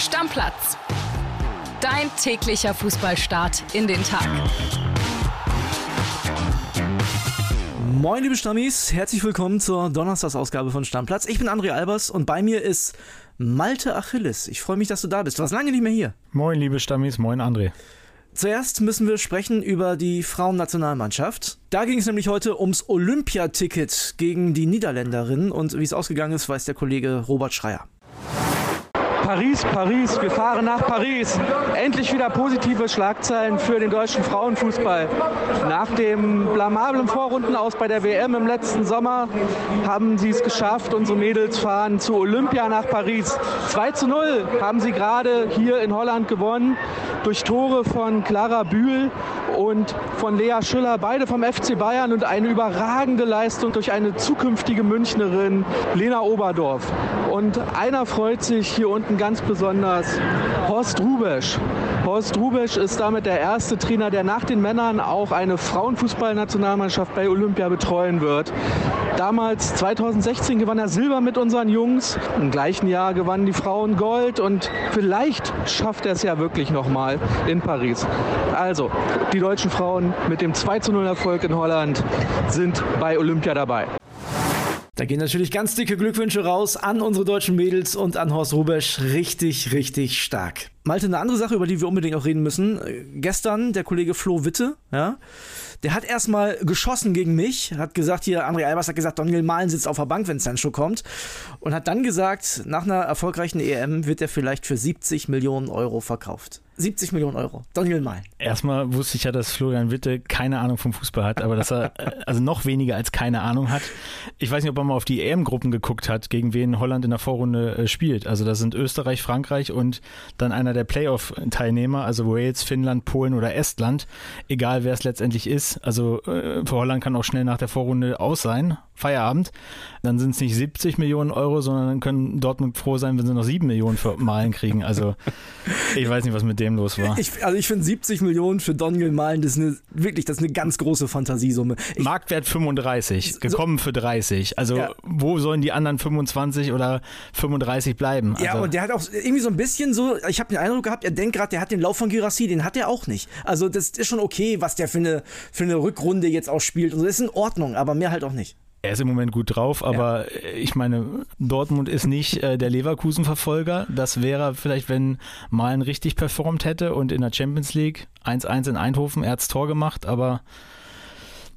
Stammplatz. Dein täglicher Fußballstart in den Tag. Moin, liebe Stammis, herzlich willkommen zur Donnerstagsausgabe von Stammplatz. Ich bin André Albers und bei mir ist Malte Achilles. Ich freue mich, dass du da bist. Du warst lange nicht mehr hier. Moin, liebe Stammis, moin, André. Zuerst müssen wir sprechen über die Frauennationalmannschaft. Da ging es nämlich heute ums Olympiaticket gegen die Niederländerinnen und wie es ausgegangen ist, weiß der Kollege Robert Schreier. Paris, Paris, wir fahren nach Paris. Endlich wieder positive Schlagzeilen für den deutschen Frauenfußball. Nach dem blamablen Vorrundenaus bei der WM im letzten Sommer haben sie es geschafft. Unsere Mädels fahren zu Olympia nach Paris. 2 zu 0 haben sie gerade hier in Holland gewonnen durch Tore von Clara Bühl und von Lea Schüller, beide vom FC Bayern und eine überragende Leistung durch eine zukünftige Münchnerin, Lena Oberdorf. Und einer freut sich hier unten ganz besonders, Horst Rubesch. Horst Rubesch ist damit der erste Trainer, der nach den Männern auch eine Frauenfußballnationalmannschaft bei Olympia betreuen wird. Damals, 2016, gewann er Silber mit unseren Jungs. Im gleichen Jahr gewannen die Frauen Gold und vielleicht schafft er es ja wirklich nochmal in Paris. Also, die deutschen Frauen mit dem 2 0 Erfolg in Holland sind bei Olympia dabei. Da gehen natürlich ganz dicke Glückwünsche raus an unsere deutschen Mädels und an Horst Rubesch. Richtig, richtig stark. Malte, eine andere Sache, über die wir unbedingt auch reden müssen. Gestern der Kollege Flo Witte, ja, der hat erstmal geschossen gegen mich, hat gesagt, hier, André Albers hat gesagt, Daniel Mahlen sitzt auf der Bank, wenn Sancho kommt. Und hat dann gesagt, nach einer erfolgreichen EM wird er vielleicht für 70 Millionen Euro verkauft. 70 Millionen Euro. Daniel Mahlen. Erstmal wusste ich ja, dass Florian Witte keine Ahnung vom Fußball hat, aber dass er also noch weniger als keine Ahnung hat. Ich weiß nicht, ob er mal auf die EM-Gruppen geguckt hat, gegen wen Holland in der Vorrunde äh, spielt. Also das sind Österreich, Frankreich und dann einer der Playoff-Teilnehmer, also Wales, Finnland, Polen oder Estland. Egal wer es letztendlich ist. Also äh, für Holland kann auch schnell nach der Vorrunde aus sein. Feierabend. Dann sind es nicht 70 Millionen Euro, sondern dann können Dortmund froh sein, wenn sie noch 7 Millionen für Malen kriegen. Also ich weiß nicht, was mit dem los war. Ich, also ich finde 70 Millionen für Daniel Malen, das ist eine, wirklich, das ist eine ganz große Fantasiesumme. Ich, Marktwert 35, gekommen so, für 30. Also ja. wo sollen die anderen 25 oder 35 bleiben? Also, ja, und der hat auch irgendwie so ein bisschen so, ich habe den Eindruck gehabt, er denkt gerade, der hat den Lauf von Girassi, den hat er auch nicht. Also das ist schon okay, was der für eine, für eine Rückrunde jetzt auch spielt. Und das ist in Ordnung, aber mehr halt auch nicht. Er ist im Moment gut drauf, aber ja. ich meine, Dortmund ist nicht äh, der Leverkusen-Verfolger. Das wäre vielleicht, wenn Malen richtig performt hätte und in der Champions League 1-1 in Eindhoven, er hat Tor gemacht, aber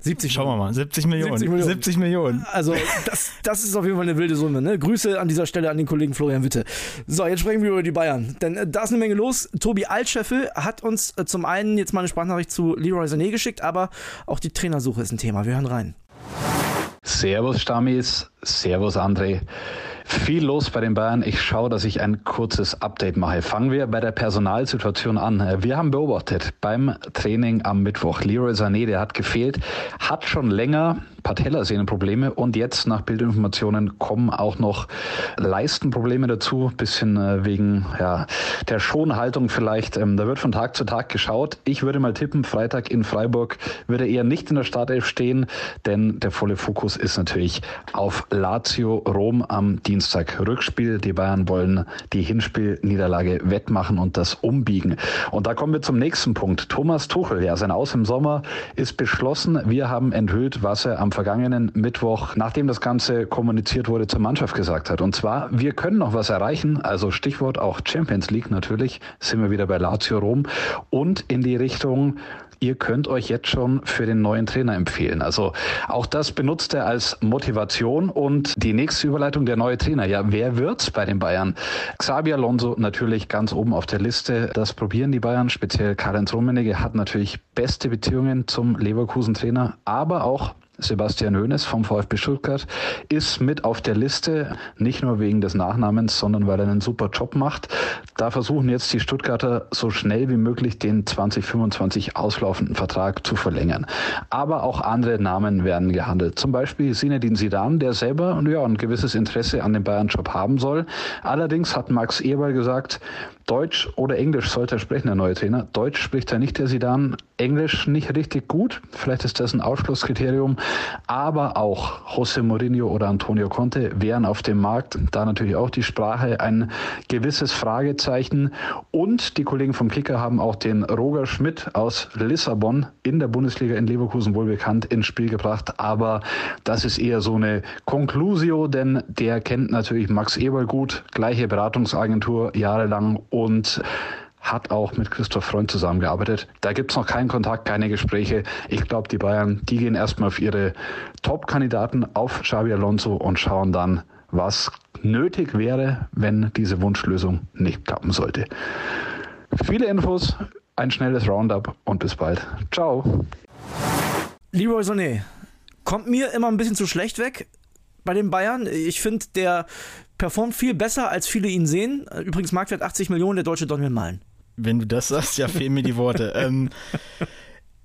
70 Schauen wir mal, 70 Millionen. 70 Millionen. 70 Millionen. Also, das, das ist auf jeden Fall eine wilde Summe. Ne? Grüße an dieser Stelle an den Kollegen Florian Witte. So, jetzt sprechen wir über die Bayern. Denn äh, da ist eine Menge los. Tobi Altscheffel hat uns äh, zum einen jetzt mal eine Sprachnachricht zu Leroy Sané geschickt, aber auch die Trainersuche ist ein Thema. Wir hören rein. Servus Stammis, Servus André. Viel los bei den Bayern. Ich schaue, dass ich ein kurzes Update mache. Fangen wir bei der Personalsituation an. Wir haben beobachtet beim Training am Mittwoch. Leroy Sané, der hat gefehlt, hat schon länger Patellasehnenprobleme und jetzt nach Bildinformationen kommen auch noch Leistenprobleme dazu, bisschen äh, wegen ja, der Schonhaltung vielleicht. Ähm, da wird von Tag zu Tag geschaut. Ich würde mal tippen, Freitag in Freiburg würde er nicht in der Startelf stehen, denn der volle Fokus ist natürlich auf Lazio Rom am Dienstag. Rückspiel. Die Bayern wollen die Hinspielniederlage wettmachen und das umbiegen. Und da kommen wir zum nächsten Punkt. Thomas Tuchel, ja, sein Aus im Sommer ist beschlossen. Wir haben enthüllt, was er am vergangenen Mittwoch, nachdem das Ganze kommuniziert wurde, zur Mannschaft gesagt hat. Und zwar, wir können noch was erreichen, also Stichwort auch Champions League natürlich, sind wir wieder bei Lazio Rom und in die Richtung ihr könnt euch jetzt schon für den neuen Trainer empfehlen. Also auch das benutzt er als Motivation und die nächste Überleitung der neue Trainer. Ja, wer wird's bei den Bayern? Xabi Alonso natürlich ganz oben auf der Liste. Das probieren die Bayern, speziell Karl-Heinz Rummenigge hat natürlich beste Beziehungen zum Leverkusen Trainer, aber auch Sebastian Hoeneß vom VfB Stuttgart ist mit auf der Liste, nicht nur wegen des Nachnamens, sondern weil er einen super Job macht. Da versuchen jetzt die Stuttgarter so schnell wie möglich den 2025 auslaufenden Vertrag zu verlängern. Aber auch andere Namen werden gehandelt. Zum Beispiel Sinedin Sidan, der selber ja, ein gewisses Interesse an dem Bayern-Job haben soll. Allerdings hat Max Eberl gesagt, Deutsch oder Englisch sollte er sprechen, der neue Trainer. Deutsch spricht er nicht, der Sidan. Englisch nicht richtig gut. Vielleicht ist das ein Ausschlusskriterium. Aber auch José Mourinho oder Antonio Conte wären auf dem Markt. Da natürlich auch die Sprache ein gewisses Fragezeichen. Und die Kollegen vom Kicker haben auch den Roger Schmidt aus Lissabon in der Bundesliga in Leverkusen wohl bekannt ins Spiel gebracht. Aber das ist eher so eine Conclusio, denn der kennt natürlich Max Eberl gut, gleiche Beratungsagentur jahrelang und hat auch mit Christoph Freund zusammengearbeitet. Da gibt es noch keinen Kontakt, keine Gespräche. Ich glaube, die Bayern, die gehen erstmal auf ihre Top-Kandidaten, auf Xabi Alonso und schauen dann, was nötig wäre, wenn diese Wunschlösung nicht klappen sollte. Viele Infos, ein schnelles Roundup und bis bald. Ciao. Leroy Sané kommt mir immer ein bisschen zu schlecht weg bei den Bayern. Ich finde, der performt viel besser, als viele ihn sehen. Übrigens Marktwert 80 Millionen, der deutsche Donald Malen. Wenn du das sagst, ja, fehlen mir die Worte. ähm,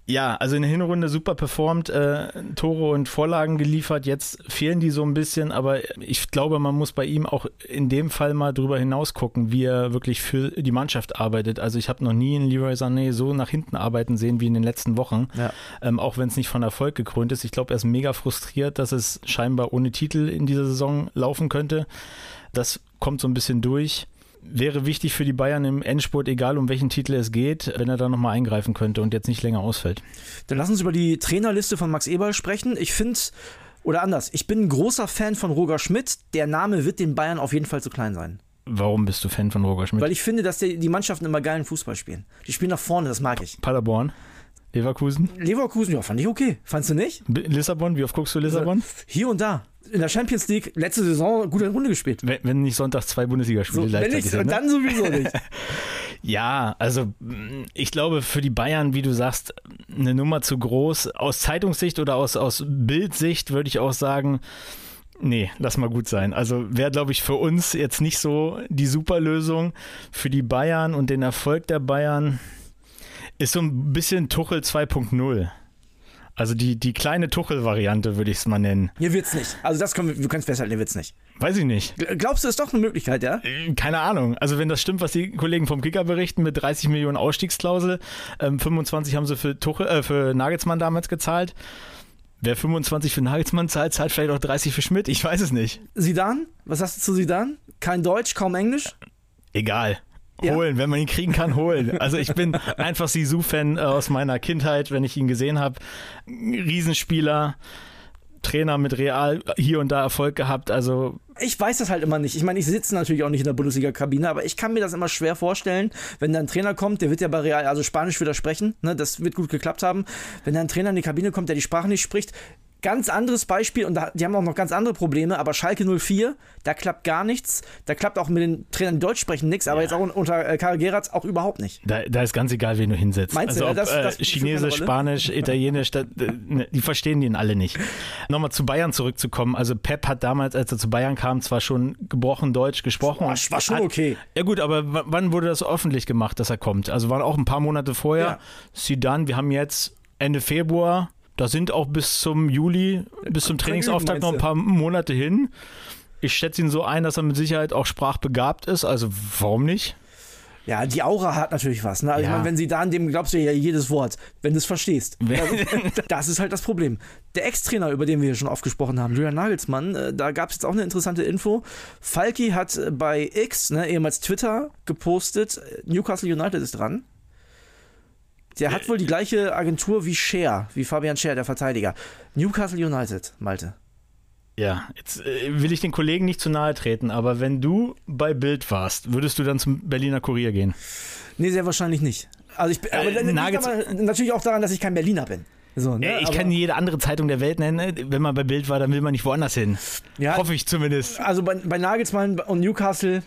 ja, also in der Hinrunde super performt, äh, Tore und Vorlagen geliefert. Jetzt fehlen die so ein bisschen, aber ich glaube, man muss bei ihm auch in dem Fall mal drüber hinaus gucken, wie er wirklich für die Mannschaft arbeitet. Also ich habe noch nie einen Leroy Sané so nach hinten arbeiten sehen wie in den letzten Wochen, ja. ähm, auch wenn es nicht von Erfolg gekrönt ist. Ich glaube, er ist mega frustriert, dass es scheinbar ohne Titel in dieser Saison laufen könnte. Das kommt so ein bisschen durch wäre wichtig für die Bayern im Endspurt, egal um welchen Titel es geht, wenn er da nochmal eingreifen könnte und jetzt nicht länger ausfällt. Dann lass uns über die Trainerliste von Max Eberl sprechen. Ich finde, oder anders, ich bin ein großer Fan von Roger Schmidt. Der Name wird den Bayern auf jeden Fall zu klein sein. Warum bist du Fan von Roger Schmidt? Weil ich finde, dass die, die Mannschaften immer geilen Fußball spielen. Die spielen nach vorne, das mag ich. Paderborn? Leverkusen? Leverkusen, ja, fand ich okay. Fandst du nicht? Lissabon, wie oft guckst du Lissabon? Hier und da in der Champions League letzte Saison gute Runde gespielt. Wenn, wenn nicht Sonntag zwei Bundesligaspiele so, gleichzeitig nicht. Ne? Dann sowieso nicht. ja, also ich glaube für die Bayern, wie du sagst, eine Nummer zu groß. Aus Zeitungssicht oder aus, aus Bildsicht würde ich auch sagen, Nee, lass mal gut sein. Also wäre, glaube ich, für uns jetzt nicht so die Superlösung. Für die Bayern und den Erfolg der Bayern ist so ein bisschen Tuchel 2.0. Also die, die kleine Tuchel-Variante würde ich es mal nennen. Hier wird's nicht. Also das können wir, wir können es festhalten, hier wird's nicht. Weiß ich nicht. Glaubst du, ist doch eine Möglichkeit, ja? Äh, keine Ahnung. Also wenn das stimmt, was die Kollegen vom Kicker berichten mit 30 Millionen Ausstiegsklausel, ähm, 25 haben sie für, Tuchel, äh, für Nagelsmann damals gezahlt. Wer 25 für Nagelsmann zahlt, zahlt vielleicht auch 30 für Schmidt. Ich weiß es nicht. Sidan? Was hast du zu Sidan? Kein Deutsch, kaum Englisch? Egal. Holen, ja. wenn man ihn kriegen kann, holen. Also ich bin einfach Sisu-Fan äh, aus meiner Kindheit, wenn ich ihn gesehen habe. Riesenspieler, Trainer mit Real hier und da Erfolg gehabt. Also ich weiß das halt immer nicht. Ich meine, ich sitze natürlich auch nicht in der Bundesliga-Kabine, aber ich kann mir das immer schwer vorstellen, wenn da ein Trainer kommt, der wird ja bei Real, also Spanisch widersprechen, ne, das wird gut geklappt haben. Wenn da ein Trainer in die Kabine kommt, der die Sprache nicht spricht, Ganz anderes Beispiel, und da, die haben auch noch ganz andere Probleme, aber Schalke 04, da klappt gar nichts. Da klappt auch mit den Trainern, die Deutsch sprechen, nichts, aber ja. jetzt auch unter äh, Karl Geratz auch überhaupt nicht. Da, da, ist ganz egal, wen du hinsetzt. Meinst also du, ob, das, das äh, Chinesisch, Spanisch, Italienisch, da, ne, die verstehen den alle nicht. Nochmal zu Bayern zurückzukommen. Also Pep hat damals, als er zu Bayern kam, zwar schon gebrochen Deutsch gesprochen. War, war schon hat, okay. Ja gut, aber wann wurde das öffentlich gemacht, dass er kommt? Also waren auch ein paar Monate vorher. Ja. Sidan, wir haben jetzt Ende Februar da sind auch bis zum Juli, bis zum Trainingsauftakt noch ein paar Monate hin. Ich schätze ihn so ein, dass er mit Sicherheit auch sprachbegabt ist. Also warum nicht? Ja, die Aura hat natürlich was. Ne? Also ja. ich meine, wenn sie da an dem glaubst du ja jedes Wort, wenn du es verstehst. das ist halt das Problem. Der Ex-Trainer, über den wir schon oft gesprochen haben, Julian Nagelsmann, äh, da gab es jetzt auch eine interessante Info. Falki hat bei X, ne, ehemals Twitter, gepostet, Newcastle United ist dran. Der hat wohl die gleiche Agentur wie Scher, wie Fabian Scher, der Verteidiger. Newcastle United, Malte. Ja, jetzt äh, will ich den Kollegen nicht zu nahe treten, aber wenn du bei Bild warst, würdest du dann zum Berliner Kurier gehen? Nee, sehr wahrscheinlich nicht. Also ich, aber, äh, natürlich auch daran, dass ich kein Berliner bin. So, ne? Äh, ich kann jede andere Zeitung der Welt nennen. Wenn man bei Bild war, dann will man nicht woanders hin. Ja, Hoffe ich zumindest. Also bei, bei Nagelsmann und Newcastle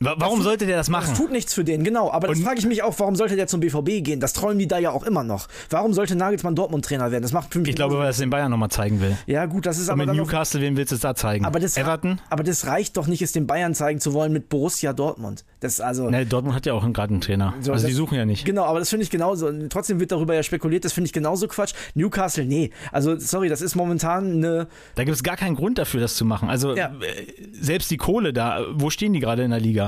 Warum sollte der das machen? Das tut nichts für den, genau. Aber das frage ich mich auch, warum sollte der zum BVB gehen? Das träumen die da ja auch immer noch. Warum sollte Nagelsmann Dortmund-Trainer werden? Das macht für mich Ich glaube, weil er es den Bayern nochmal zeigen will. Ja, gut, das ist Und aber. Mit Newcastle, wen willst du es da zeigen? Aber das, Everton? Aber das reicht doch nicht, es den Bayern zeigen zu wollen mit Borussia Dortmund. Das also. Nee, Dortmund hat ja auch gerade einen Trainer. So, also das, die suchen ja nicht. Genau, aber das finde ich genauso. Trotzdem wird darüber ja spekuliert, das finde ich genauso Quatsch. Newcastle, nee. Also, sorry, das ist momentan eine. Da gibt es gar keinen Grund dafür, das zu machen. Also, ja. Äh, selbst die Kohle da, wo stehen die gerade in der Liga?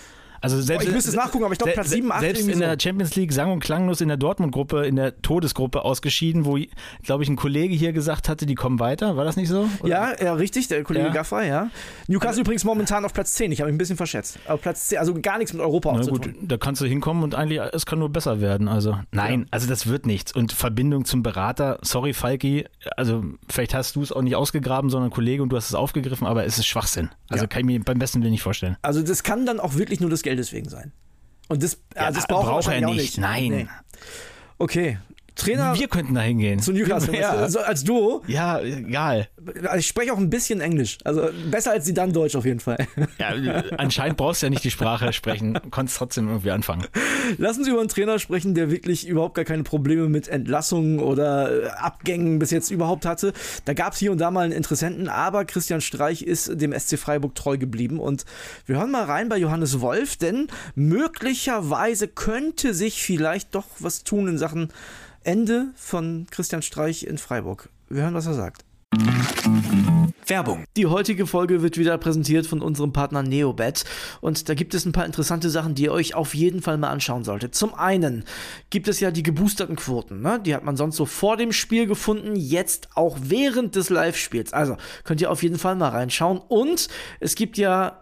Also selbst, Oh, ich müsste es nachgucken, aber ich glaube Platz se- 7, 8 Selbst in der so. Champions League sang und klanglos in der Dortmund-Gruppe, in der Todesgruppe ausgeschieden, wo, glaube ich, ein Kollege hier gesagt hatte, die kommen weiter. War das nicht so? Oder? Ja, ja, richtig, der Kollege Ja. Gaffrey, ja. Newcastle übrigens momentan auf Platz 10. Ich habe mich ein bisschen verschätzt. Auf Platz 10, also gar nichts mit Europa Na gut, da kannst du hinkommen und eigentlich, es kann nur besser werden. Also, nein, also das wird nichts. Und Verbindung zum Berater, sorry Falki, also vielleicht hast du es auch nicht ausgegraben, sondern ein Kollege und du hast es aufgegriffen, aber es ist Schwachsinn. Also Ja. kann ich mir beim besten Willen nicht vorstellen. Also das kann dann auch wirklich nur des Geldes wegen sein. Und das, also das braucht, er auch nicht, nein. Nee. Okay. Trainer Wir könnten da hingehen. zu Newcastle, Ja, also als Duo. ja egal. Ich spreche auch ein bisschen Englisch. Also besser als sie dann Deutsch auf jeden Fall. Ja, anscheinend brauchst du ja nicht die Sprache sprechen, konntest trotzdem irgendwie anfangen. Lassen Sie über einen Trainer sprechen, der wirklich überhaupt gar keine Probleme mit Entlassungen oder äh, Abgängen bis jetzt überhaupt hatte. Da gab es hier und da mal einen Interessenten, aber Christian Streich ist dem SC Freiburg treu geblieben. Und wir hören mal rein bei Johannes Wolf, denn möglicherweise könnte sich vielleicht doch was tun in Sachen Ende von Christian Streich in Freiburg. Wir hören, was er sagt. Werbung. Die heutige Folge wird wieder präsentiert von unserem Partner Neobet und da gibt es ein paar interessante Sachen, die ihr euch auf jeden Fall mal anschauen solltet. Zum einen gibt es ja die geboosterten Quoten, ne? die hat man sonst so vor dem Spiel gefunden, jetzt auch während des Live-Spiels. Also könnt ihr auf jeden Fall mal reinschauen und es gibt ja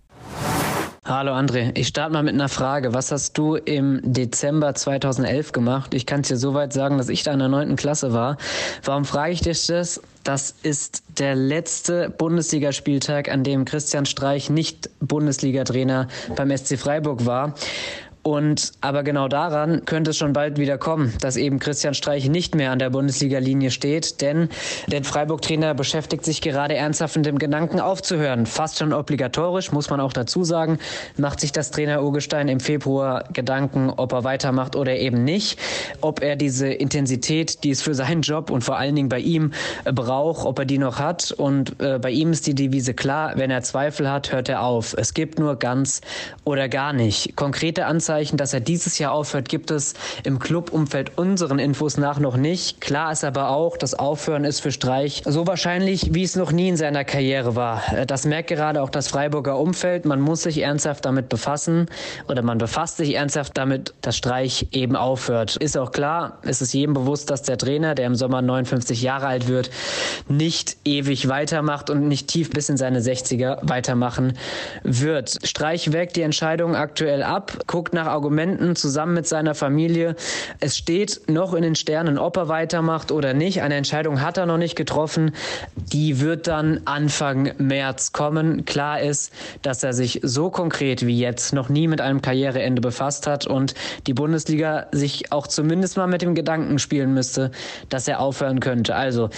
Hallo André, ich starte mal mit einer Frage. Was hast du im Dezember 2011 gemacht? Ich kann es dir soweit sagen, dass ich da in der neunten Klasse war. Warum frage ich dich das? Das ist der letzte Bundesligaspieltag, an dem Christian Streich nicht Bundesliga-Trainer beim SC Freiburg war. Und aber genau daran könnte es schon bald wieder kommen, dass eben Christian Streich nicht mehr an der Bundesliga-Linie steht, denn der Freiburg-Trainer beschäftigt sich gerade ernsthaft mit dem Gedanken aufzuhören. Fast schon obligatorisch, muss man auch dazu sagen, macht sich das Trainer Urgestein im Februar Gedanken, ob er weitermacht oder eben nicht, ob er diese Intensität, die es für seinen Job und vor allen Dingen bei ihm braucht, ob er die noch hat. Und äh, bei ihm ist die Devise klar, wenn er Zweifel hat, hört er auf. Es gibt nur ganz oder gar nicht. Konkrete Anzeichen Anzeichen, dass er dieses Jahr aufhört, gibt es im Clubumfeld unseren Infos nach noch nicht. Klar ist aber auch, das Aufhören ist für Streich so wahrscheinlich, wie es noch nie in seiner Karriere war. Das merkt gerade auch das Freiburger Umfeld. Man muss sich ernsthaft damit befassen oder man befasst sich ernsthaft damit, dass Streich eben aufhört. Ist auch klar, es ist jedem bewusst, dass der Trainer, der im Sommer 59 Jahre alt wird, nicht ewig weitermacht und nicht tief bis in seine 60er weitermachen wird. Streich wägt die Entscheidung aktuell ab, guckt nach Argumenten zusammen mit seiner Familie. Es steht noch in den Sternen, ob er weitermacht oder nicht. Eine Entscheidung hat er noch nicht getroffen. Die wird dann Anfang März kommen. Klar ist, dass er sich so konkret wie jetzt noch nie mit einem Karriereende befasst hat und die Bundesliga sich auch zumindest mal mit dem Gedanken spielen müsste, dass er aufhören könnte. Also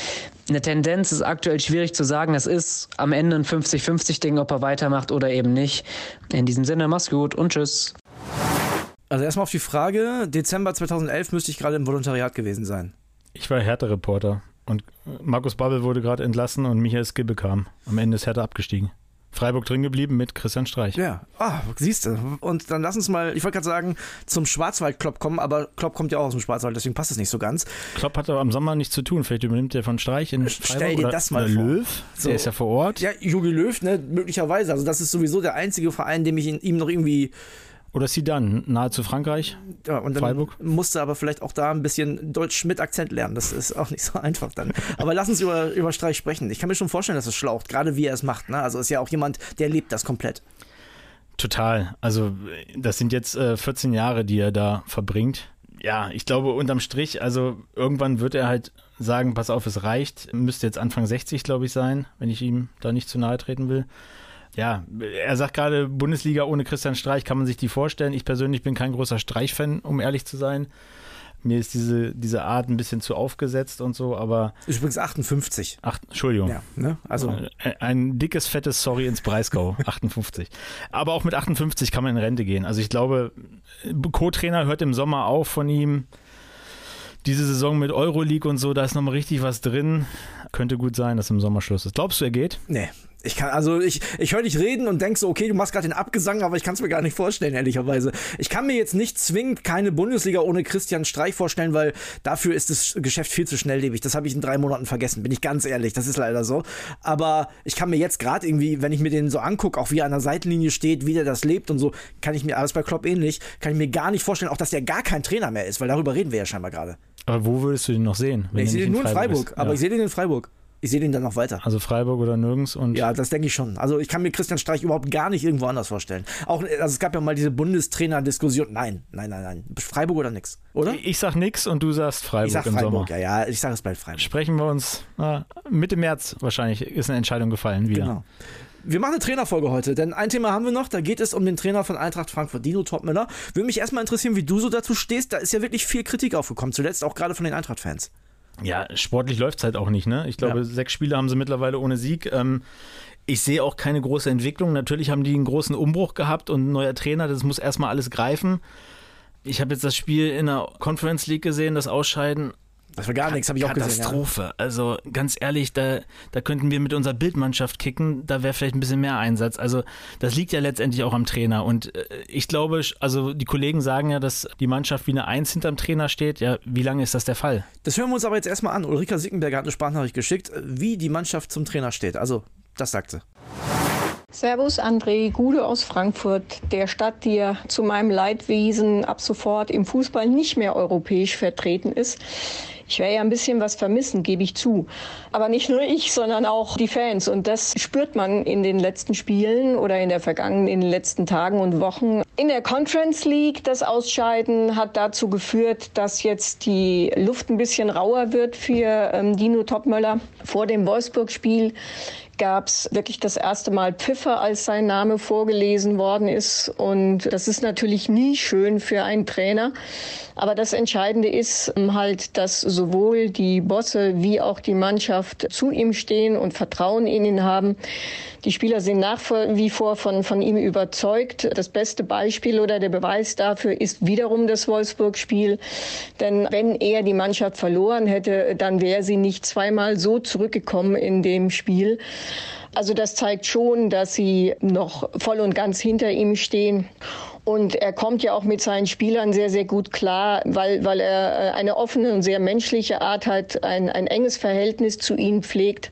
eine Tendenz ist aktuell schwierig zu sagen. Es ist am Ende ein 50-50-Ding, ob er weitermacht oder eben nicht. In diesem Sinne, mach's gut und tschüss. Also erstmal auf die Frage, Dezember 2011 müsste ich gerade im Volontariat gewesen sein. Ich war Hertha-Reporter und Markus Babbel wurde gerade entlassen und Michael Skibbe kam. Am Ende ist Hertha abgestiegen. Freiburg drin geblieben mit Christian Streich. Ja, ah, siehst du. Und dann lass uns mal, ich wollte gerade sagen, zum Schwarzwald-Klopp kommen, aber Klopp kommt ja auch aus dem Schwarzwald, deswegen passt es nicht so ganz. Klopp hat aber am Sommer nichts zu tun. Vielleicht übernimmt der von Streich in Stell Freiburg dir oder, das mal vor. Löw. So. Der ist ja vor Ort. Ja, Jogi Löw, ne, möglicherweise. Also das ist sowieso der einzige Verein, dem ich in, ihm noch irgendwie Oder Sidan, nahe zu Frankreich. Ja, und dann Freiburg. musste aber vielleicht auch da ein bisschen Deutsch mit Akzent lernen. Das ist auch nicht so einfach dann. Aber lass uns über, über Streich sprechen. Ich kann mir schon vorstellen, dass es schlaucht, gerade wie er es macht. Ne? Also ist ja auch jemand, der lebt das komplett. Total. Also das sind jetzt äh, 14 Jahre, die er da verbringt. Ja, ich glaube unterm Strich, also irgendwann wird er halt sagen, pass auf, es reicht. Müsste jetzt Anfang 60, glaube ich, sein, wenn ich ihm da nicht zu nahe treten will. Ja, er sagt gerade, Bundesliga ohne Christian Streich kann man sich die vorstellen. Ich persönlich bin kein großer Streich-Fan, um ehrlich zu sein. Mir ist diese, diese Art ein bisschen zu aufgesetzt und so, aber. Ist übrigens 58. Ach, Entschuldigung. Ja, ne? Also. Ein, ein dickes, fettes Sorry ins Breisgau, 58. Aber auch mit 58 kann man in Rente gehen. Also ich glaube, Co-Trainer hört im Sommer auf von ihm. Diese Saison mit Euroleague und so, da ist nochmal richtig was drin. Könnte gut sein, dass im Sommer Schluss ist. Glaubst du, er geht? Nee, ich kann, also ich, ich höre dich reden und denk so, okay, du machst gerade den Abgesang, aber ich kann es mir gar nicht vorstellen, ehrlicherweise. Ich kann mir jetzt nicht zwingend keine Bundesliga ohne Christian Streich vorstellen, weil dafür ist das Geschäft viel zu schnelllebig. Das habe ich in drei Monaten vergessen, bin ich ganz ehrlich. Das ist leider so. Aber ich kann mir jetzt gerade irgendwie, wenn ich mir den so angucke, auch wie er an der Seitenlinie steht, wie der das lebt und so, kann ich mir, alles bei Klopp ähnlich, kann ich mir gar nicht vorstellen, auch dass der gar kein Trainer mehr ist, weil darüber reden wir ja scheinbar gerade. Aber wo würdest du den noch sehen? Ich sehe den nur in Freiburg, ist? aber ja. ich sehe den in Freiburg. Ich sehe den dann noch weiter. Also Freiburg oder nirgends und. Ja, das denke ich schon. Also ich kann mir Christian Streich überhaupt gar nicht irgendwo anders vorstellen. Auch, also es gab ja mal diese Bundestrainer-Diskussion. Nein, nein, nein, nein. Freiburg oder nix, oder? Ich sag nix und du sagst Freiburg ich sag im Freiburg, Sommer. ja, ja. Ich sage es bald Freiburg. Sprechen wir uns na, Mitte März wahrscheinlich ist eine Entscheidung gefallen wieder. Genau. Wir machen eine Trainerfolge heute, denn ein Thema haben wir noch, da geht es um den Trainer von Eintracht Frankfurt, Dino Topmüller. Würde mich erstmal interessieren, wie du so dazu stehst. Da ist ja wirklich viel Kritik aufgekommen, zuletzt auch gerade von den Eintracht-Fans. Ja, sportlich läuft es halt auch nicht, ne? Ich glaube, Ja. sechs Spiele haben sie mittlerweile ohne Sieg. Ähm, ich sehe auch keine große Entwicklung. Natürlich haben die einen großen Umbruch gehabt und ein neuer Trainer, das muss erstmal alles greifen. Ich habe jetzt das Spiel in der Conference League gesehen, das Ausscheiden. Das war gar nichts, habe ich auch gesehen. Ja. Katastrophe. Also ganz ehrlich, da, da könnten wir mit unserer Bildmannschaft kicken, da wäre vielleicht ein bisschen mehr Einsatz. Also das liegt ja letztendlich auch am Trainer. Und äh, ich glaube, also die Kollegen sagen ja, dass die Mannschaft wie eine Eins hinterm Trainer steht. Ja, wie lange ist das der Fall? Das hören wir uns aber jetzt erstmal an. Ulrika Sickenberger hat eine Sprachnachricht geschickt, wie die Mannschaft zum Trainer steht. Also, das sagt sie. Servus André, Gude aus Frankfurt, der Stadt, die ja zu meinem Leidwesen ab sofort im Fußball nicht mehr europäisch vertreten ist. Ich werde ja ein bisschen was vermissen, gebe ich zu. Aber nicht nur ich, sondern auch die Fans. Und das spürt man in den letzten Spielen oder in der vergangenen, in den letzten Tagen und Wochen. In der Conference League, das Ausscheiden hat dazu geführt, dass jetzt die Luft ein bisschen rauer wird für ähm, Dino Topmöller. Vor dem Wolfsburg-Spiel gab es wirklich das erste Mal Pfiffer, als sein Name vorgelesen worden ist. Und das ist natürlich nie schön für einen Trainer. Aber das Entscheidende ist ähm, halt, dass sowohl die Bosse wie auch die Mannschaft zu ihm stehen und Vertrauen in ihn haben. Die Spieler sind nach wie vor von, von ihm überzeugt. Das beste Beispiel oder der Beweis dafür ist wiederum das Wolfsburg-Spiel. Denn wenn er die Mannschaft verloren hätte, dann wäre sie nicht zweimal so zurückgekommen in dem Spiel. Also das zeigt schon, dass sie noch voll und ganz hinter ihm stehen. Und er kommt ja auch mit seinen Spielern sehr, sehr gut klar, weil, weil er äh, eine offene und sehr menschliche Art hat, ein, ein enges Verhältnis zu ihnen pflegt.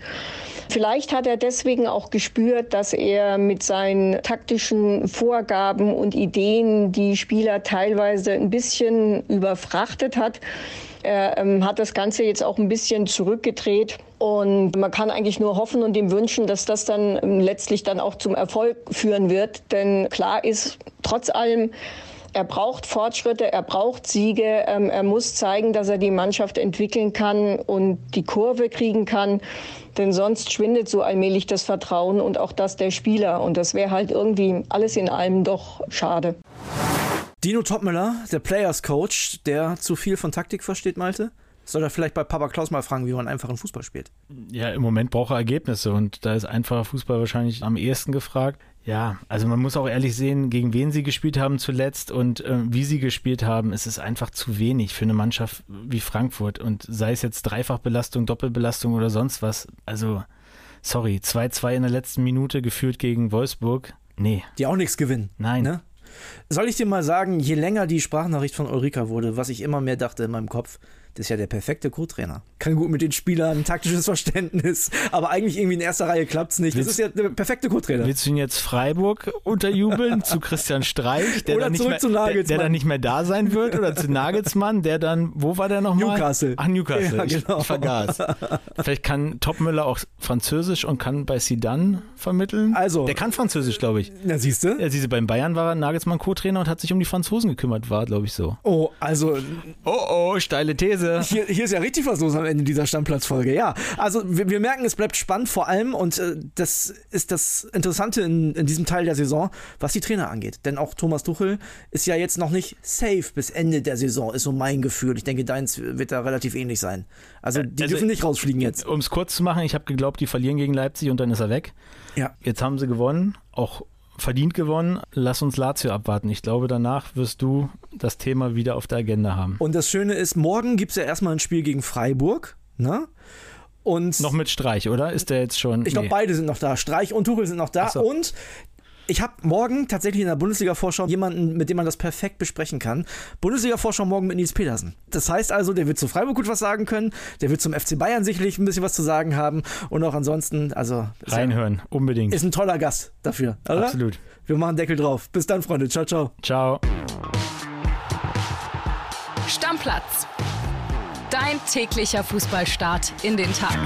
Vielleicht hat er deswegen auch gespürt, dass er mit seinen taktischen Vorgaben und Ideen die Spieler teilweise ein bisschen überfrachtet hat. Er ähm, hat das Ganze jetzt auch ein bisschen zurückgedreht. Und man kann eigentlich nur hoffen und ihm wünschen, dass das dann ähm, letztlich dann auch zum Erfolg führen wird. Denn klar ist, trotz allem, er braucht Fortschritte, er braucht Siege, ähm, er muss zeigen, dass er die Mannschaft entwickeln kann und die Kurve kriegen kann. Denn sonst schwindet so allmählich das Vertrauen und auch das der Spieler. Und das wäre halt irgendwie alles in allem doch schade. Dino Topmüller, der Players Coach, der zu viel von Taktik versteht, Malte? Soll er vielleicht bei Papa Klaus mal fragen, wie man einfachen Fußball spielt? Ja, im Moment braucht er Ergebnisse und da ist einfacher Fußball wahrscheinlich am ehesten gefragt. Ja, also man muss auch ehrlich sehen, gegen wen sie gespielt haben zuletzt und äh, wie sie gespielt haben. Es ist einfach zu wenig für eine Mannschaft wie Frankfurt und sei es jetzt Dreifachbelastung, Doppelbelastung oder sonst was. Also, sorry, 2-2 in der letzten Minute geführt gegen Wolfsburg. Nee. Die auch nichts gewinnen. Nein. Ne? Soll ich dir mal sagen, je länger die Sprachnachricht von Ulrika wurde, was ich immer mehr dachte in meinem Kopf, das ist ja der perfekte Co-Trainer. Kann gut mit den Spielern, taktisches Verständnis, aber eigentlich irgendwie in erster Reihe klappt es nicht. Das ist ja der perfekte Co-Trainer. Willst du ihn jetzt Freiburg unterjubeln zu Christian Streich, der, Oder dann nicht, mehr, der, der dann nicht mehr da sein wird? Oder zu Nagelsmann, der dann, wo war der nochmal? Newcastle. Ach, Newcastle. Ja, genau. ich, ich vergaß. Vielleicht kann Topmüller auch Französisch und kann bei Sidan vermitteln. Also- Der kann Französisch, glaube ich. Na, siehst du? Ja, siehst du, beim Bayern war Nagelsmann Co-Trainer und hat sich um die Franzosen gekümmert, war, glaube ich, so. Oh, also Oh, oh, steile These. Hier, hier ist ja richtig was los am Ende dieser Stammplatzfolge. Ja, also wir, wir merken, es bleibt spannend vor allem und äh, das ist das Interessante in, in diesem Teil der Saison, was die Trainer angeht. Denn auch Thomas Tuchel ist ja jetzt noch nicht safe bis Ende der Saison, ist so mein Gefühl. Ich denke, deins wird da relativ ähnlich sein. Also die also- dürfen nicht rausfliegen jetzt. Um es kurz zu machen, ich habe geglaubt, die verlieren gegen Leipzig und dann ist er weg. Ja. Jetzt haben sie gewonnen, auch verdient gewonnen. Lass uns Lazio abwarten. Ich glaube, danach wirst du das Thema wieder auf der Agenda haben. Und das Schöne ist, morgen gibt es ja erstmal ein Spiel gegen Freiburg. Ne? Und Noch mit Streich, oder? Ist der jetzt schon? Ich glaube, Nee. beide sind noch da. Streich und Tuchel sind noch da. So. Und ich habe morgen tatsächlich in der Bundesliga-Vorschau jemanden, mit dem man das perfekt besprechen kann. Bundesliga-Vorschau morgen mit Nils Petersen. Das heißt also, der wird zu Freiburg gut was sagen können. Der wird zum FC Bayern sicherlich ein bisschen was zu sagen haben. Und auch ansonsten, also. ist ja- Reinhören, unbedingt. Ist ein toller Gast dafür, oder? Absolut. Wir machen Deckel drauf. Bis dann, Freunde. Ciao, ciao. Ciao. Stammplatz. Dein täglicher Fußballstart in den Tag.